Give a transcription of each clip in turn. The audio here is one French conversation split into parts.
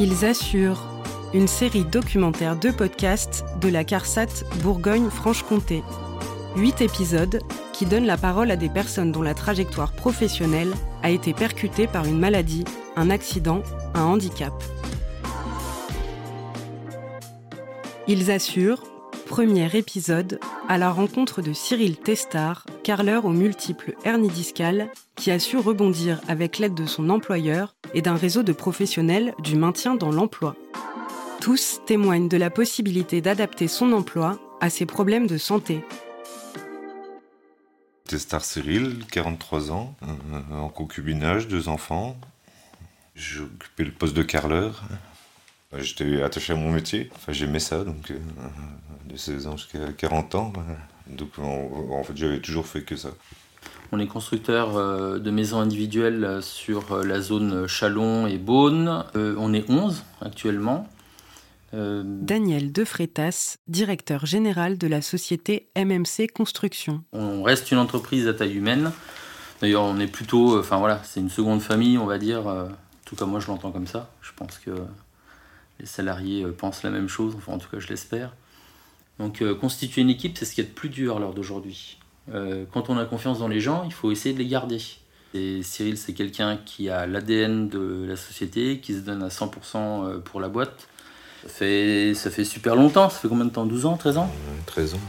Ils assurent une série documentaire de podcasts de la CARSAT Bourgogne-Franche-Comté. Huit épisodes qui donnent la parole à des personnes dont la trajectoire professionnelle a été percutée par une maladie, un accident, un handicap. Ils assurent, premier épisode, à la rencontre de Cyril Testard, carleur aux multiples hernies discales, qui a su rebondir avec l'aide de son employeur et d'un réseau de professionnels du maintien dans l'emploi. Tous témoignent de la possibilité d'adapter son emploi à ses problèmes de santé. Testard Cyril, 43 ans, euh, en concubinage, deux enfants. Occupé le poste de carleur. J'étais attaché à mon métier, enfin j'aimais ça, donc euh, de 16 ans jusqu'à 40 ans. Donc en, fait j'avais toujours fait que ça. On est constructeur euh, de maisons individuelles sur la zone Chalon et Beaune. on est 11 actuellement. Euh, Daniel Defrétas, directeur général de la société MMC Construction. On reste une entreprise à taille humaine. D'ailleurs, on est plutôt, euh, enfin voilà, c'est une seconde famille, on va dire. Euh, tout comme moi, je l'entends comme ça. Je pense que les salariés pensent la même chose. Enfin, en tout cas, je l'espère. Donc, constituer une équipe, c'est ce qui est le plus dur à d'aujourd'hui. quand on a confiance dans les gens, il faut essayer de les garder. Et Cyril, c'est quelqu'un qui a l'ADN de la société, qui se donne à 100% pour la boîte ça fait, ça fait super longtemps, ça fait combien de temps? 12 ans? 13 ans? 13 ans,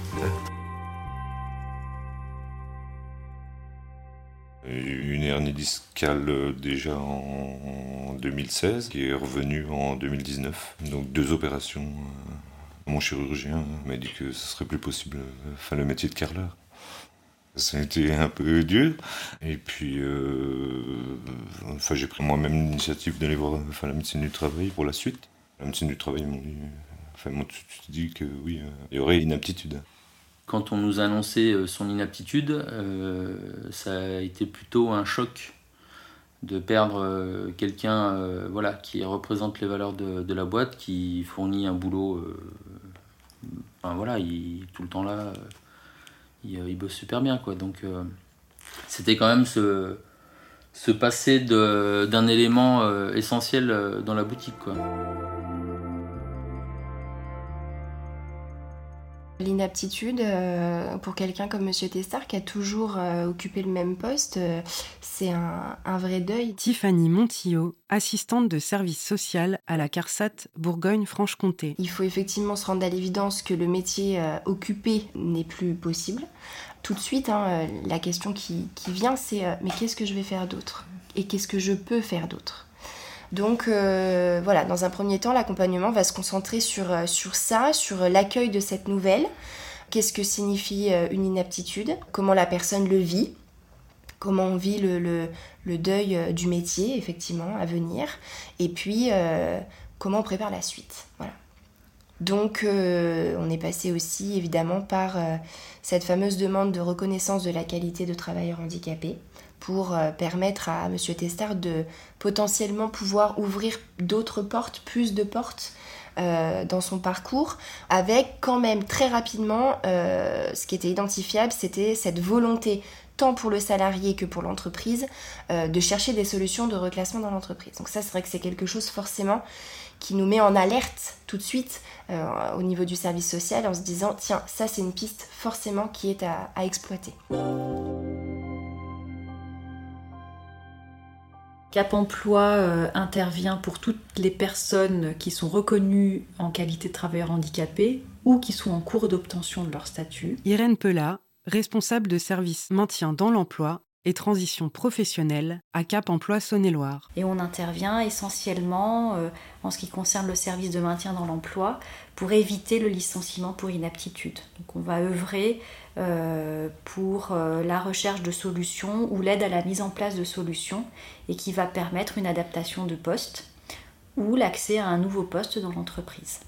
Une hernie discale euh, déjà en 2016 qui est revenue en 2019. Donc deux opérations. Euh, mon chirurgien m'a dit que ce serait plus possible de faire le métier de carreleur. Ça a été un peu dur. Et puis, euh, enfin, j'ai pris moi-même l'initiative d'aller voir la médecine du travail pour la suite. La médecine du travail m'ont dit, enfin, moi, tu, dis que oui, euh, il y aurait inaptitude. Quand on nous a annoncé euh, son inaptitude, euh, ça a été plutôt un choc de perdre quelqu'un voilà, qui représente les valeurs de, la boîte, qui fournit un boulot. enfin, voilà, il, tout le temps là, il, bosse super bien. Donc, c'était quand même ce, se passer d'un élément essentiel dans la boutique. L'inaptitude, euh, pour quelqu'un comme Monsieur Testard qui a toujours euh, occupé le même poste, euh, c'est un, vrai deuil. Tiffany Montillot, assistante de service social à la CARSAT Bourgogne-Franche-Comté. Il faut effectivement se rendre à l'évidence que le métier occupé n'est plus possible. Tout de suite, hein, la question qui vient, c'est mais qu'est-ce que je vais faire d'autre? Et qu'est-ce que je peux faire d'autre? Donc euh, voilà, dans un premier temps, l'accompagnement va se concentrer sur, euh, ça, sur l'accueil de cette nouvelle. Qu'est-ce que signifie euh, une inaptitude? Comment la personne le vit? Comment on vit le, le, deuil du métier, effectivement, à venir? Et puis, comment on prépare la suite? Voilà. Donc, on est passé aussi, évidemment, par cette fameuse demande de reconnaissance de la qualité de travailleur handicapé pour euh, permettre à M. Testard de potentiellement pouvoir ouvrir d'autres portes, plus de portes euh, dans son parcours, avec quand même très rapidement, euh, ce qui était identifiable, c'était cette volonté tant pour le salarié que pour l'entreprise, de chercher des solutions de reclassement dans l'entreprise. Donc ça, c'est vrai que c'est quelque chose forcément qui nous met en alerte tout de suite au niveau du service social en se disant, tiens, ça c'est une piste forcément qui est à exploiter. Cap Emploi euh, intervient pour toutes les personnes qui sont reconnues en qualité de travailleurs handicapés ou qui sont en cours d'obtention de leur statut. Irène Pelat, responsable de service maintien dans l'emploi et transition professionnelle à Cap Emploi Saône-et-Loire. Et on intervient essentiellement euh, en ce qui concerne le service de maintien dans l'emploi pour éviter le licenciement pour inaptitude. Donc on va œuvrer euh, pour euh, la recherche de solutions ou l'aide à la mise en place de solutions et qui va permettre une adaptation de poste ou l'accès à un nouveau poste dans l'entreprise.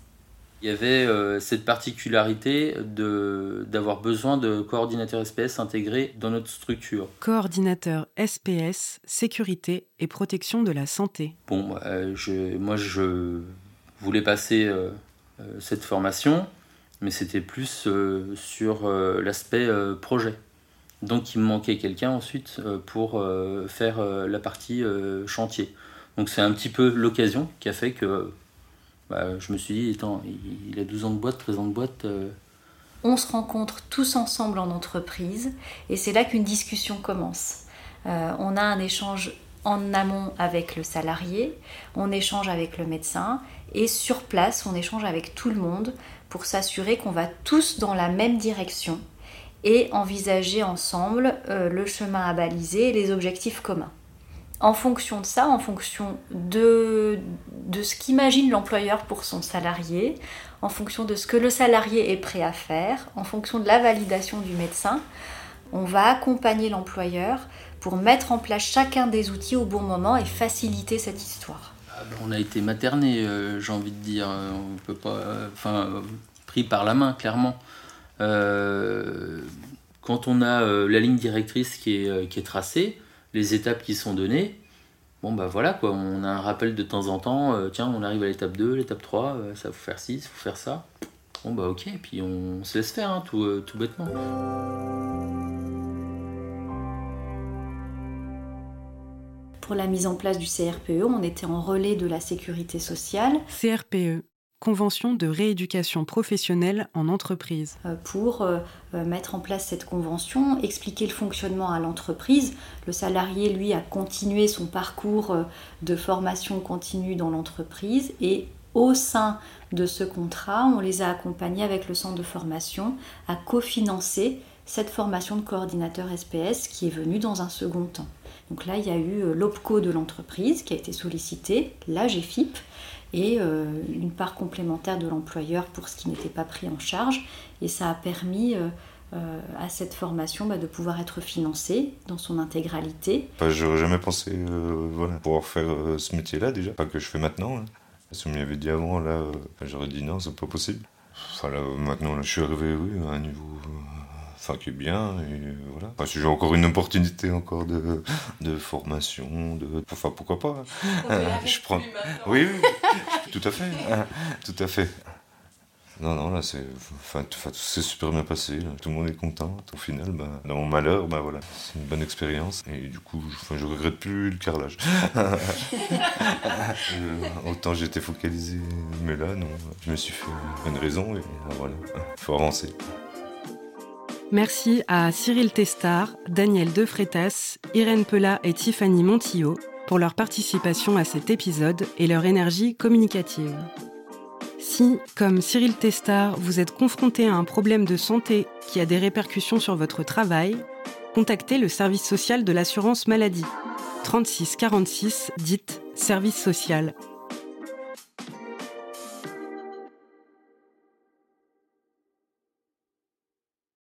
Il y avait euh, cette particularité d'avoir besoin de coordinateurs SPS intégrés dans notre structure. Coordinateur SPS, sécurité et protection de la santé. Bon, je, moi je voulais passer cette formation mais c'était plus euh, sur euh, l'aspect euh, projet. Donc il me manquait quelqu'un ensuite pour faire la partie chantier. Donc c'est un petit peu l'occasion qui a fait que bah, je me suis dit, il a 12 ans de boîte, 13 ans de boîte. Euh. On se rencontre tous ensemble en entreprise et c'est là qu'une discussion commence. Euh, on a un échange en amont avec le salarié, on échange avec le médecin et sur place on échange avec tout le monde pour s'assurer qu'on va tous dans la même direction et envisager ensemble euh, le chemin à baliser et les objectifs communs. En fonction de ça, en fonction de, de ce qu'imagine l'employeur pour son salarié, en fonction de ce que le salarié est prêt à faire, en fonction de la validation du médecin, on va accompagner l'employeur pour mettre en place chacun des outils au bon moment et faciliter cette histoire. Ah ben, on a été materné, euh, j'ai envie de dire, on peut pas, euh, enfin, pris par la main, clairement. Euh, quand on a la ligne directrice qui est, qui est, tracée, les étapes qui sont données, bon bah voilà quoi, on a un rappel de temps en temps, tiens on arrive à l'étape 2, l'étape 3, ça faut faire ci, ça faut faire ça. Bon bah ok, et puis on, se laisse faire hein, tout, tout bêtement. Pour la mise en place du CRPE, on était en relais de la sécurité sociale. CRPE, Convention de rééducation professionnelle en entreprise. Euh, pour euh, euh, mettre en place cette convention, expliquer le fonctionnement à l'entreprise. Le salarié, lui, a continué son parcours de formation continue dans l'entreprise et au sein de ce contrat, on les a accompagnés avec le centre de formation à cofinancer cette formation de coordinateur SPS qui est venue dans un second temps. Donc là, il y a eu l'OPCO de l'entreprise qui a été sollicité, la GFIP et euh, une part complémentaire de l'employeur pour ce qui n'était pas pris en charge. Et ça a permis euh, à cette formation bah, de pouvoir être financée dans son intégralité. j'aurais jamais pensé pouvoir faire ce métier-là déjà, pas que je fais maintenant. Hein. Si on m'y avait dit avant, là, j'aurais dit non, c'est pas possible. Maintenant, je suis arrivé à un niveau enfin qui est bien et voilà. Enfin, si j'ai encore une opportunité encore de, de formation de enfin pourquoi pas je prends oui, oui, tout à fait. Tout à fait. Non non là c'est enfin c'est super bien passé tout le monde est content. Au final bah, dans mon malheur bah voilà. C'est une bonne expérience. Et du coup enfin, je regrette plus le carrelage. Euh, autant j'étais focalisé mais là non. Je me suis fait une raison et voilà. Faut avancer Merci à Cyril Testard, Daniel Defretas, Irène Pella et Tiffany Montillot pour leur participation à cet épisode et leur énergie communicative. Si, comme Cyril Testard, vous êtes confronté à un problème de santé qui a des répercussions sur votre travail, contactez le service social de l'assurance maladie. 36 46, dites service social